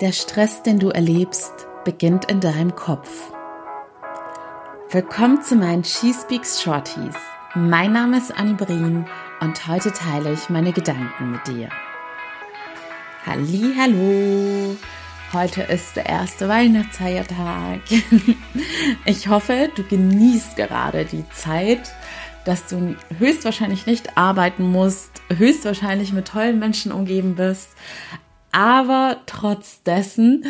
Der Stress, den du erlebst, beginnt in deinem Kopf. Willkommen zu meinen She Speaks Shorties. Mein Name ist Annie Brien und heute teile ich meine Gedanken mit dir. Halli, hallo. Heute ist der erste Weihnachtsfeiertag. Ich hoffe, du genießt gerade die Zeit, dass du höchstwahrscheinlich nicht arbeiten musst, höchstwahrscheinlich mit tollen Menschen umgeben bist, aber trotz dessen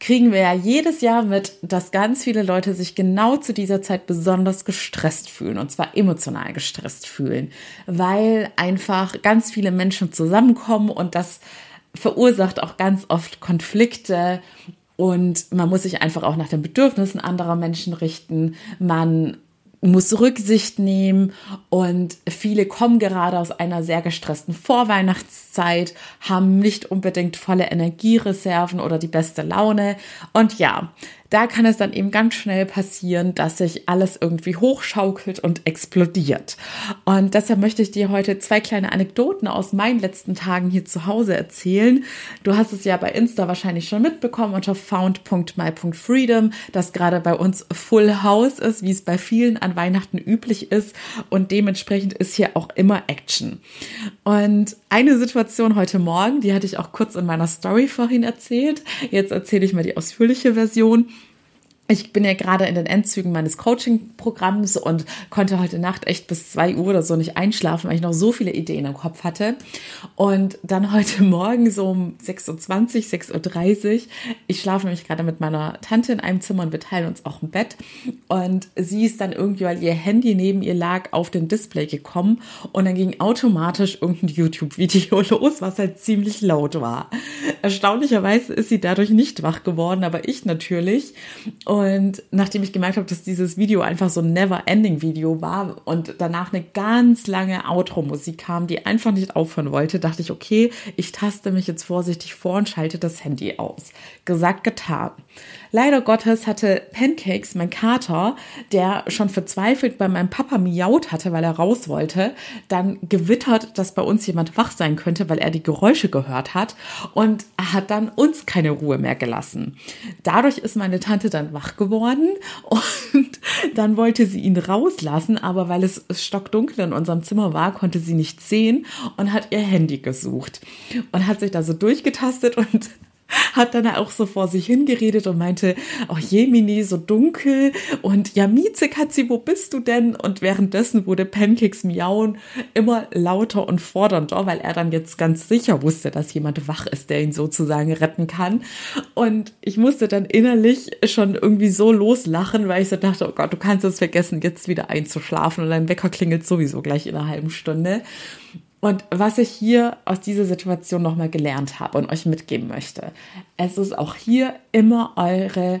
kriegen wir ja jedes Jahr mit, dass ganz viele Leute sich genau zu dieser Zeit besonders gestresst fühlen und zwar emotional gestresst fühlen, weil einfach ganz viele Menschen zusammenkommen und das verursacht auch ganz oft Konflikte und man muss sich einfach auch nach den Bedürfnissen anderer Menschen richten. Man muss Rücksicht nehmen und viele kommen gerade aus einer sehr gestressten Vorweihnachtszeit, haben nicht unbedingt volle Energiereserven oder die beste Laune. Und ja, da kann es dann eben ganz schnell passieren, dass sich alles irgendwie hochschaukelt und explodiert. Und deshalb möchte ich dir heute zwei kleine Anekdoten aus meinen letzten Tagen hier zu Hause erzählen. Du hast es ja bei Insta wahrscheinlich schon mitbekommen unter found.my.freedom, dass gerade bei uns Full House ist, wie es bei vielen an Weihnachten üblich ist. Und dementsprechend ist hier auch immer Action. Und eine Situation heute Morgen, die hatte ich auch kurz in meiner Story vorhin erzählt. Jetzt erzähle ich mal die ausführliche Version ich bin ja gerade in den Endzügen meines Coaching-Programms und konnte heute Nacht echt bis zwei Uhr oder so nicht einschlafen, weil ich noch so viele Ideen im Kopf hatte. Und dann heute Morgen so um 6.20 Uhr, 6.30 Uhr, ich schlafe nämlich gerade mit meiner Tante in einem Zimmer und wir teilen uns auch ein Bett. Und sie ist dann irgendwie, weil ihr Handy neben ihr lag, auf den Display gekommen und dann ging automatisch irgendein YouTube-Video los, was halt ziemlich laut war. Erstaunlicherweise ist sie dadurch nicht wach geworden, aber ich natürlich. Und nachdem ich gemerkt habe, dass dieses Video einfach so ein Never-Ending-Video war und danach eine ganz lange Outro-Musik kam, die einfach nicht aufhören wollte, dachte ich, okay, ich taste mich jetzt vorsichtig vor und schalte das Handy aus. Gesagt, getan. Leider Gottes hatte Pancakes, mein Kater, der schon verzweifelt bei meinem Papa miaut hatte, weil er raus wollte, dann gewittert, dass bei uns jemand wach sein könnte, weil er die Geräusche gehört hat und hat dann uns keine Ruhe mehr gelassen. Dadurch ist meine Tante dann wach geworden. Und dann wollte sie ihn rauslassen, aber weil es stockdunkel in unserem Zimmer war, konnte sie nicht sehen und hat ihr Handy gesucht und hat sich da so durchgetastet und hat dann auch so vor sich hingeredet und meinte, oh Jemini, so dunkel und ja, Katzi, wo bist du denn? Und währenddessen wurde Pancakes Miauen immer lauter und fordernder, weil er dann jetzt ganz sicher wusste, dass jemand wach ist, der ihn sozusagen retten kann. Und ich musste dann innerlich schon irgendwie so loslachen, weil ich so dachte, oh Gott, du kannst es vergessen, jetzt wieder einzuschlafen und dein Wecker klingelt sowieso gleich in einer halben Stunde. Und was ich hier aus dieser Situation nochmal gelernt habe und euch mitgeben möchte, es ist auch hier immer eure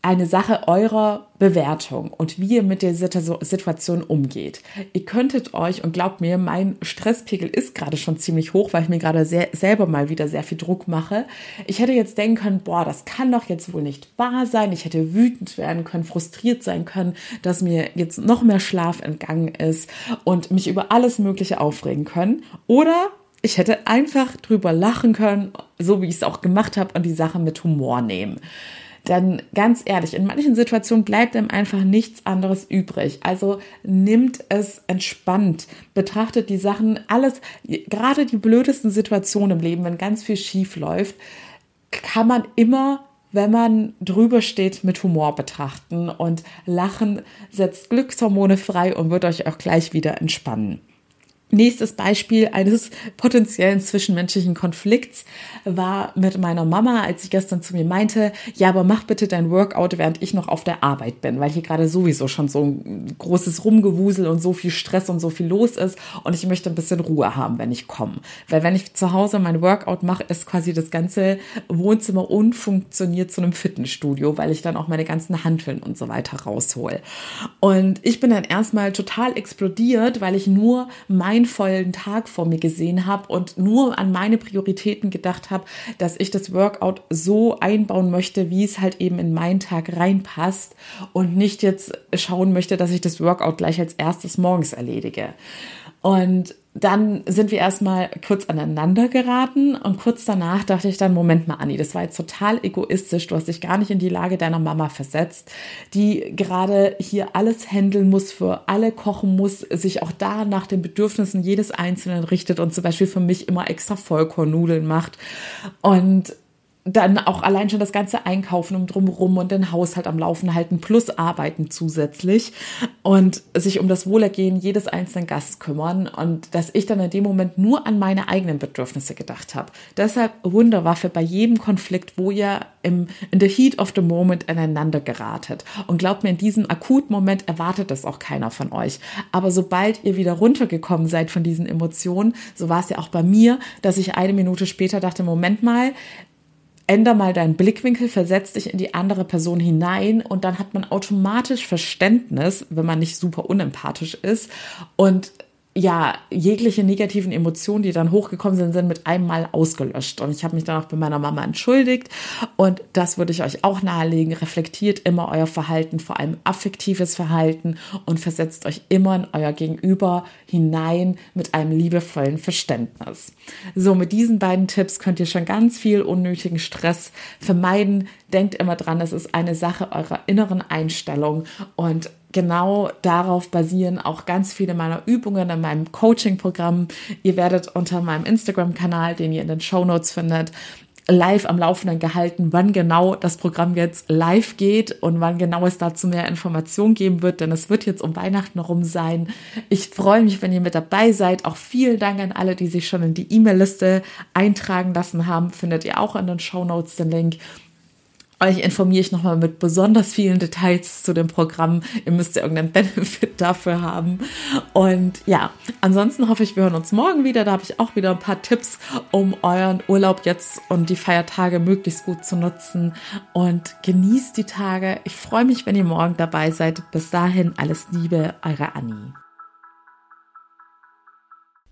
eine Sache eurer Bewertung und wie ihr mit der Situation umgeht. Ihr könntet euch, und glaubt mir, mein Stresspegel ist gerade schon ziemlich hoch, weil ich mir gerade sehr, selber mal wieder sehr viel Druck mache. Ich hätte jetzt denken können, boah, das kann doch jetzt wohl nicht wahr sein. Ich hätte wütend werden können, frustriert sein können, dass mir jetzt noch mehr Schlaf entgangen ist und mich über alles Mögliche aufregen können. Oder ich hätte einfach drüber lachen können, so wie ich es auch gemacht habe, und die Sache mit Humor nehmen dann ganz ehrlich, in manchen Situationen bleibt einem einfach nichts anderes übrig. Also nimmt es entspannt, betrachtet die Sachen, alles, gerade die blödesten Situationen im Leben, wenn ganz viel schief läuft, kann man immer wenn man drüber steht, mit Humor betrachten und Lachen setzt Glückshormone frei und wird euch auch gleich wieder entspannen. Nächstes Beispiel eines potenziellen zwischenmenschlichen Konflikts war mit meiner Mama, als sie gestern zu mir meinte, ja, aber mach bitte dein Workout, während ich noch auf der Arbeit bin, weil hier gerade sowieso schon so ein großes Rumgewusel und so viel Stress und so viel los ist und ich möchte ein bisschen Ruhe haben, wenn ich komme. Weil wenn ich zu Hause mein Workout mache, ist quasi das ganze Wohnzimmer unfunktioniert zu einem Fitnessstudio, weil ich dann auch meine ganzen Hanteln und so weiter raushol. Und ich bin dann erstmal total explodiert, weil ich nur mein einen vollen Tag vor mir gesehen habe und nur an meine Prioritäten gedacht habe, dass ich das Workout so einbauen möchte, wie es halt eben in meinen Tag reinpasst und nicht jetzt schauen möchte, dass ich das Workout gleich als erstes morgens erledige. Und dann sind wir erstmal kurz aneinander geraten und kurz danach dachte ich dann, Moment mal, Anni, das war jetzt total egoistisch. Du hast dich gar nicht in die Lage deiner Mama versetzt, die gerade hier alles handeln muss, für alle kochen muss, sich auch da nach den Bedürfnissen jedes Einzelnen richtet und zum Beispiel für mich immer extra Vollkornnudeln macht. Und dann auch allein schon das ganze Einkaufen um drumherum und den Haushalt am Laufen halten plus arbeiten zusätzlich und sich um das Wohlergehen jedes einzelnen Gasts kümmern und dass ich dann in dem Moment nur an meine eigenen Bedürfnisse gedacht habe. Deshalb Wunderwaffe bei jedem Konflikt, wo ihr im, in the heat of the moment aneinander geratet. Und glaubt mir, in diesem akuten Moment erwartet das auch keiner von euch. Aber sobald ihr wieder runtergekommen seid von diesen Emotionen, so war es ja auch bei mir, dass ich eine Minute später dachte, Moment mal, änder mal deinen Blickwinkel, versetz dich in die andere Person hinein und dann hat man automatisch Verständnis, wenn man nicht super unempathisch ist. Und ja, jegliche negativen Emotionen, die dann hochgekommen sind, sind mit einem Mal ausgelöscht. Und ich habe mich dann auch bei meiner Mama entschuldigt. Und das würde ich euch auch nahelegen. Reflektiert immer euer Verhalten, vor allem affektives Verhalten und versetzt euch immer in euer Gegenüber hinein mit einem liebevollen Verständnis. So, mit diesen beiden Tipps könnt ihr schon ganz viel unnötigen Stress vermeiden. Denkt immer dran, es ist eine Sache eurer inneren Einstellung und genau darauf basieren auch ganz viele meiner Übungen in meinem Coaching-Programm. Ihr werdet unter meinem Instagram-Kanal, den ihr in den Show Notes findet, live am Laufenden gehalten, wann genau das Programm jetzt live geht und wann genau es dazu mehr Informationen geben wird, denn es wird jetzt um Weihnachten herum sein. Ich freue mich, wenn ihr mit dabei seid. Auch vielen Dank an alle, die sich schon in die E-Mail-Liste eintragen lassen haben. Findet ihr auch in den Show Notes den Link. Euch informiere ich nochmal mit besonders vielen Details zu dem Programm. Ihr müsst ja irgendeinen Benefit dafür haben. Und ja, ansonsten hoffe ich, wir hören uns morgen wieder. Da habe ich auch wieder ein paar Tipps, um euren Urlaub jetzt und die Feiertage möglichst gut zu nutzen. Und genießt die Tage. Ich freue mich, wenn ihr morgen dabei seid. Bis dahin alles Liebe, eure Annie.